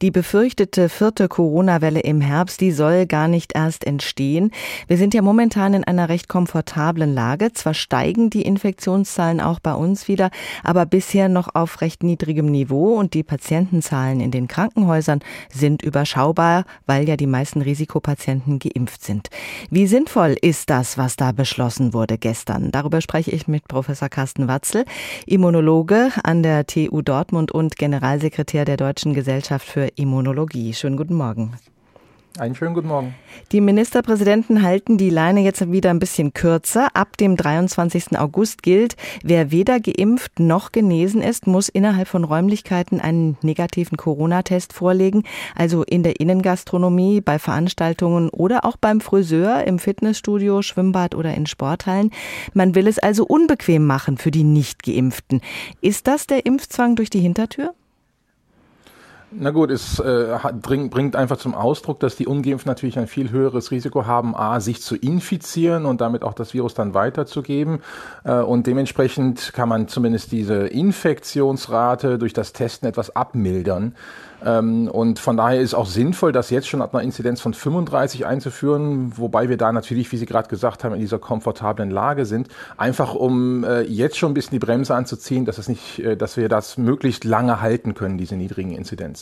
Die befürchtete vierte Corona-Welle im Herbst, die soll gar nicht erst entstehen. Wir sind ja momentan in einer recht komfortablen Lage. Zwar steigen die Infektionszahlen auch bei uns wieder, aber bisher noch auf recht niedrigem Niveau und die Patientenzahlen in den Krankenhäusern sind überschaubar, weil ja die meisten Risikopatienten geimpft sind. Wie sinnvoll ist das, was da beschlossen wurde gestern? Darüber spreche ich mit Professor Carsten Watzel, Immunologe an der TU Dortmund und Generalsekretär der Deutschen Gesellschaft für Immunologie. Schönen guten Morgen. Einen schönen guten Morgen. Die Ministerpräsidenten halten die Leine jetzt wieder ein bisschen kürzer. Ab dem 23. August gilt, wer weder geimpft noch genesen ist, muss innerhalb von Räumlichkeiten einen negativen Corona-Test vorlegen. Also in der Innengastronomie, bei Veranstaltungen oder auch beim Friseur, im Fitnessstudio, Schwimmbad oder in Sporthallen. Man will es also unbequem machen für die Nicht-Geimpften. Ist das der Impfzwang durch die Hintertür? Na gut, es äh, bringt einfach zum Ausdruck, dass die Ungeimpften natürlich ein viel höheres Risiko haben, a, sich zu infizieren und damit auch das Virus dann weiterzugeben. Äh, und dementsprechend kann man zumindest diese Infektionsrate durch das Testen etwas abmildern. Ähm, und von daher ist auch sinnvoll, das jetzt schon ab einer Inzidenz von 35 einzuführen, wobei wir da natürlich, wie Sie gerade gesagt haben, in dieser komfortablen Lage sind, einfach um äh, jetzt schon ein bisschen die Bremse anzuziehen, dass es nicht, äh, dass wir das möglichst lange halten können, diese niedrigen Inzidenzen.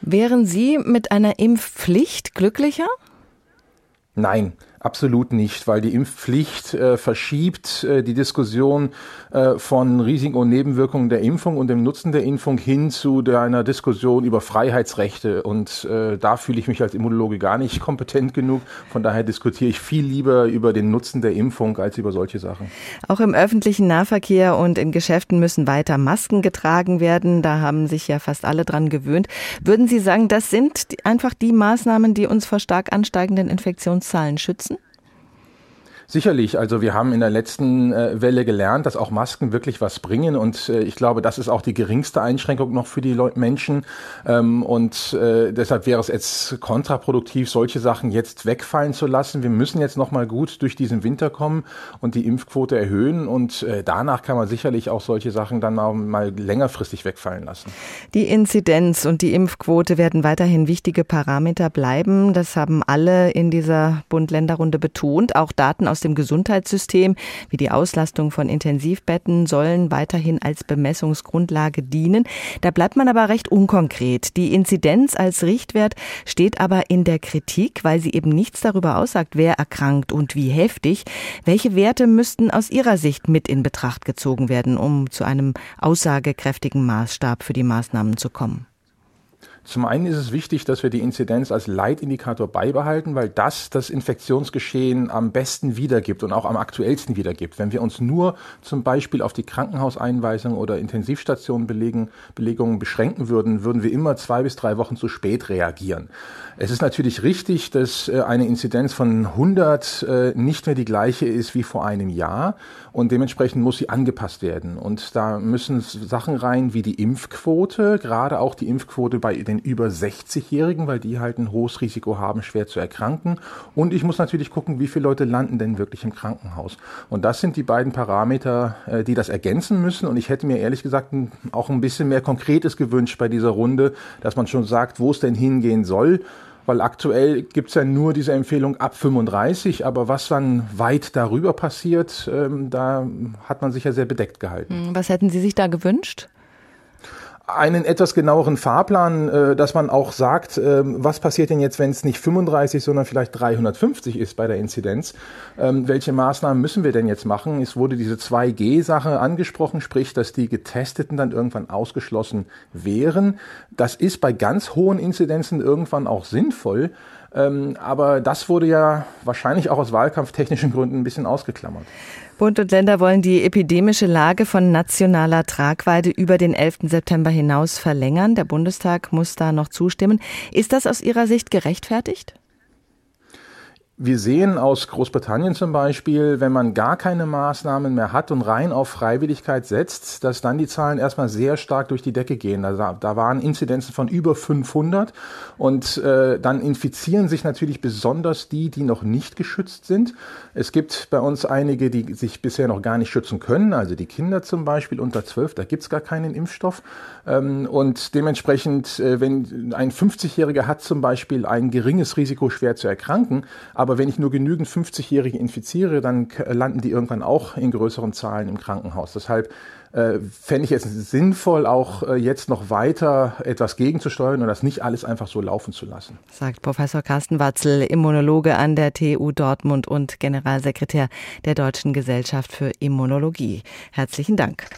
Wären Sie mit einer Impfpflicht glücklicher? Nein, Absolut nicht, weil die Impfpflicht äh, verschiebt äh, die Diskussion äh, von Risiken und Nebenwirkungen der Impfung und dem Nutzen der Impfung hin zu einer Diskussion über Freiheitsrechte. Und äh, da fühle ich mich als Immunologe gar nicht kompetent genug. Von daher diskutiere ich viel lieber über den Nutzen der Impfung als über solche Sachen. Auch im öffentlichen Nahverkehr und in Geschäften müssen weiter Masken getragen werden. Da haben sich ja fast alle dran gewöhnt. Würden Sie sagen, das sind einfach die Maßnahmen, die uns vor stark ansteigenden Infektionszahlen schützen? Sicherlich, also wir haben in der letzten äh, Welle gelernt, dass auch Masken wirklich was bringen und äh, ich glaube, das ist auch die geringste Einschränkung noch für die Menschen ähm, und äh, deshalb wäre es jetzt kontraproduktiv, solche Sachen jetzt wegfallen zu lassen. Wir müssen jetzt noch mal gut durch diesen Winter kommen und die Impfquote erhöhen und danach kann man sicherlich auch solche Sachen dann mal, mal längerfristig wegfallen lassen. Die Inzidenz und die Impfquote werden weiterhin wichtige Parameter bleiben. Das haben alle in dieser Bund-Länder-Runde betont. Auch Daten aus aus dem Gesundheitssystem, wie die Auslastung von Intensivbetten, sollen weiterhin als Bemessungsgrundlage dienen. Da bleibt man aber recht unkonkret. Die Inzidenz als Richtwert steht aber in der Kritik, weil sie eben nichts darüber aussagt, wer erkrankt und wie heftig. Welche Werte müssten aus Ihrer Sicht mit in Betracht gezogen werden, um zu einem aussagekräftigen Maßstab für die Maßnahmen zu kommen? Zum einen ist es wichtig, dass wir die Inzidenz als Leitindikator beibehalten, weil das das Infektionsgeschehen am besten wiedergibt und auch am aktuellsten wiedergibt. Wenn wir uns nur zum Beispiel auf die Krankenhauseinweisung oder Intensivstationenbelegungen beschränken würden, würden wir immer zwei bis drei Wochen zu spät reagieren. Es ist natürlich richtig, dass äh, eine Inzidenz von 100 äh, nicht mehr die gleiche ist wie vor einem Jahr und dementsprechend muss sie angepasst werden. Und da müssen Sachen rein wie die Impfquote, gerade auch die Impfquote bei den über 60-Jährigen, weil die halt ein hohes Risiko haben, schwer zu erkranken. Und ich muss natürlich gucken, wie viele Leute landen denn wirklich im Krankenhaus. Und das sind die beiden Parameter, äh, die das ergänzen müssen. Und ich hätte mir ehrlich gesagt auch ein bisschen mehr Konkretes gewünscht bei dieser Runde, dass man schon sagt, wo es denn hingehen soll weil aktuell gibt's ja nur diese Empfehlung ab 35, aber was dann weit darüber passiert, ähm, da hat man sich ja sehr bedeckt gehalten. Hm, was hätten Sie sich da gewünscht? Einen etwas genaueren Fahrplan, äh, dass man auch sagt, äh, was passiert denn jetzt, wenn es nicht 35, sondern vielleicht 350 ist bei der Inzidenz? Ähm, welche Maßnahmen müssen wir denn jetzt machen? Es wurde diese 2G-Sache angesprochen, sprich, dass die Getesteten dann irgendwann ausgeschlossen wären. Das ist bei ganz hohen Inzidenzen irgendwann auch sinnvoll. Ähm, aber das wurde ja wahrscheinlich auch aus wahlkampftechnischen Gründen ein bisschen ausgeklammert. Bund und Länder wollen die epidemische Lage von nationaler Tragweite über den 11. September hinaus verlängern. Der Bundestag muss da noch zustimmen. Ist das aus Ihrer Sicht gerechtfertigt? Wir sehen aus Großbritannien zum Beispiel, wenn man gar keine Maßnahmen mehr hat und rein auf Freiwilligkeit setzt, dass dann die Zahlen erstmal sehr stark durch die Decke gehen. Also da waren Inzidenzen von über 500 und äh, dann infizieren sich natürlich besonders die, die noch nicht geschützt sind. Es gibt bei uns einige, die sich bisher noch gar nicht schützen können, also die Kinder zum Beispiel unter 12, da gibt's gar keinen Impfstoff. Ähm, und dementsprechend, äh, wenn ein 50-Jähriger hat zum Beispiel ein geringes Risiko, schwer zu erkranken, aber wenn ich nur genügend 50-Jährige infiziere, dann landen die irgendwann auch in größeren Zahlen im Krankenhaus. Deshalb äh, fände ich es sinnvoll, auch äh, jetzt noch weiter etwas gegenzusteuern und das nicht alles einfach so laufen zu lassen. Sagt Professor Carsten Watzel, Immunologe an der TU Dortmund und Generalsekretär der Deutschen Gesellschaft für Immunologie. Herzlichen Dank.